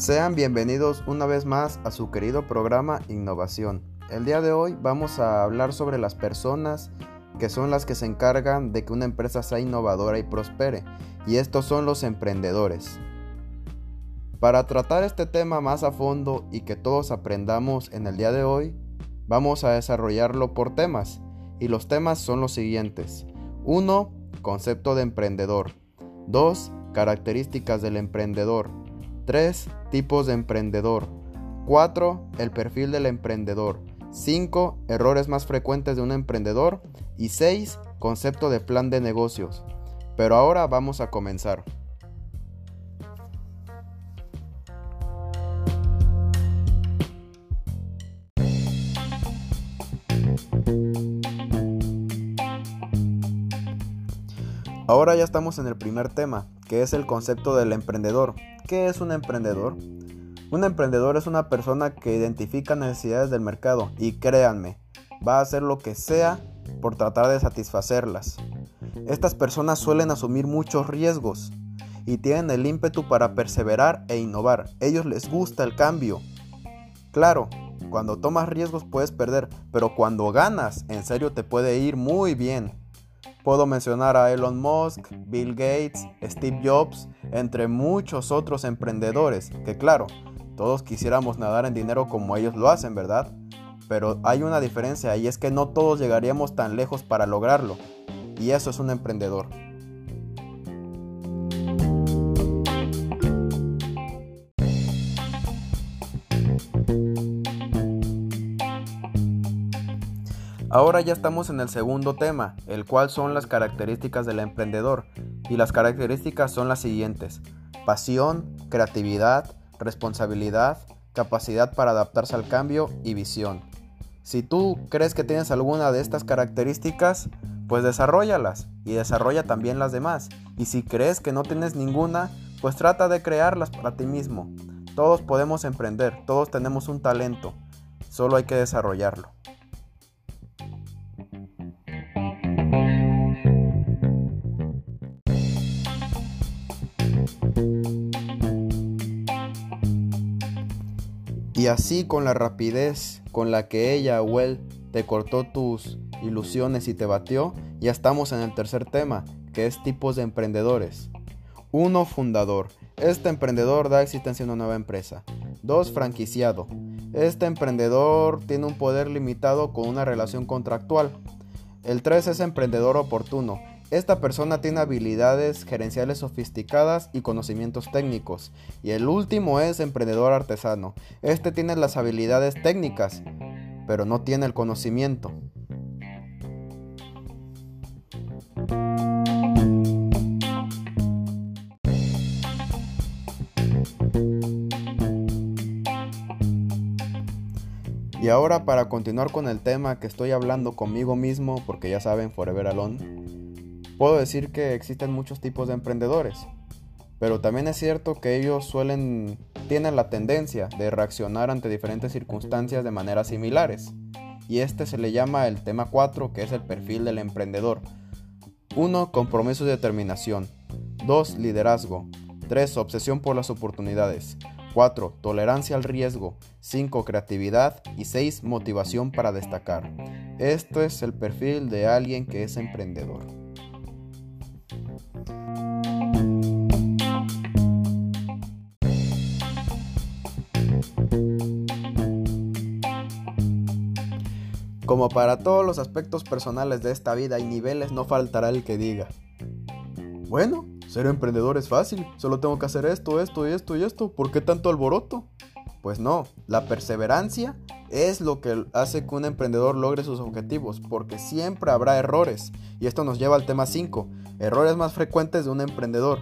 Sean bienvenidos una vez más a su querido programa Innovación. El día de hoy vamos a hablar sobre las personas que son las que se encargan de que una empresa sea innovadora y prospere, y estos son los emprendedores. Para tratar este tema más a fondo y que todos aprendamos en el día de hoy, vamos a desarrollarlo por temas, y los temas son los siguientes. 1. Concepto de emprendedor. 2. Características del emprendedor. 3. Tipos de emprendedor. 4. El perfil del emprendedor. 5. Errores más frecuentes de un emprendedor. Y 6. Concepto de plan de negocios. Pero ahora vamos a comenzar. Ahora ya estamos en el primer tema, que es el concepto del emprendedor. ¿Qué es un emprendedor? Un emprendedor es una persona que identifica necesidades del mercado y créanme, va a hacer lo que sea por tratar de satisfacerlas. Estas personas suelen asumir muchos riesgos y tienen el ímpetu para perseverar e innovar. Ellos les gusta el cambio. Claro, cuando tomas riesgos puedes perder, pero cuando ganas, en serio te puede ir muy bien. Puedo mencionar a Elon Musk, Bill Gates, Steve Jobs, entre muchos otros emprendedores, que claro, todos quisiéramos nadar en dinero como ellos lo hacen, ¿verdad? Pero hay una diferencia y es que no todos llegaríamos tan lejos para lograrlo. Y eso es un emprendedor. Ahora ya estamos en el segundo tema, el cual son las características del emprendedor. Y las características son las siguientes. Pasión, creatividad, responsabilidad, capacidad para adaptarse al cambio y visión. Si tú crees que tienes alguna de estas características, pues desarrollalas y desarrolla también las demás. Y si crees que no tienes ninguna, pues trata de crearlas para ti mismo. Todos podemos emprender, todos tenemos un talento, solo hay que desarrollarlo. Y así con la rapidez con la que ella o él te cortó tus ilusiones y te batió, ya estamos en el tercer tema, que es tipos de emprendedores. 1. Fundador. Este emprendedor da existencia a una nueva empresa. 2. Franquiciado. Este emprendedor tiene un poder limitado con una relación contractual. El 3 es emprendedor oportuno. Esta persona tiene habilidades gerenciales sofisticadas y conocimientos técnicos. Y el último es emprendedor artesano. Este tiene las habilidades técnicas, pero no tiene el conocimiento. Y ahora para continuar con el tema que estoy hablando conmigo mismo, porque ya saben, Forever Alone, Puedo decir que existen muchos tipos de emprendedores, pero también es cierto que ellos suelen, tienen la tendencia de reaccionar ante diferentes circunstancias de maneras similares. Y este se le llama el tema 4, que es el perfil del emprendedor. 1. Compromiso y determinación. 2. Liderazgo. 3. Obsesión por las oportunidades. 4. Tolerancia al riesgo. 5. Creatividad. Y 6. Motivación para destacar. Esto es el perfil de alguien que es emprendedor. Como para todos los aspectos personales de esta vida y niveles, no faltará el que diga. Bueno, ser emprendedor es fácil, solo tengo que hacer esto, esto y esto y esto, ¿por qué tanto alboroto? Pues no, la perseverancia es lo que hace que un emprendedor logre sus objetivos, porque siempre habrá errores. Y esto nos lleva al tema 5, errores más frecuentes de un emprendedor.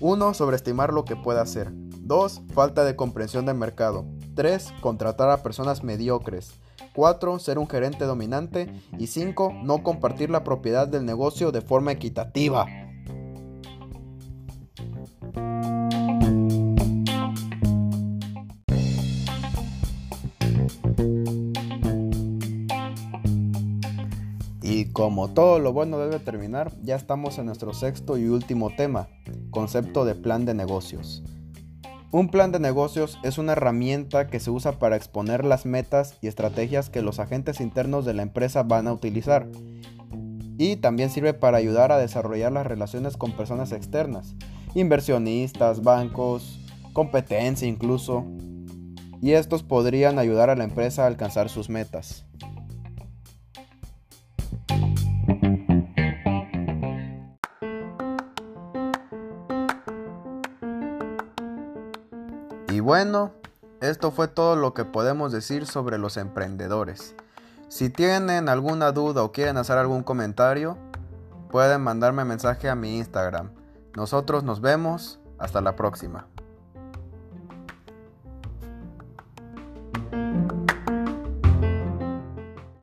1. Sobreestimar lo que puede hacer. 2. Falta de comprensión del mercado. 3. Contratar a personas mediocres. 4. Ser un gerente dominante. Y 5. No compartir la propiedad del negocio de forma equitativa. Y como todo lo bueno debe terminar, ya estamos en nuestro sexto y último tema, concepto de plan de negocios. Un plan de negocios es una herramienta que se usa para exponer las metas y estrategias que los agentes internos de la empresa van a utilizar. Y también sirve para ayudar a desarrollar las relaciones con personas externas, inversionistas, bancos, competencia incluso. Y estos podrían ayudar a la empresa a alcanzar sus metas. Y bueno, esto fue todo lo que podemos decir sobre los emprendedores. Si tienen alguna duda o quieren hacer algún comentario, pueden mandarme mensaje a mi Instagram. Nosotros nos vemos. Hasta la próxima.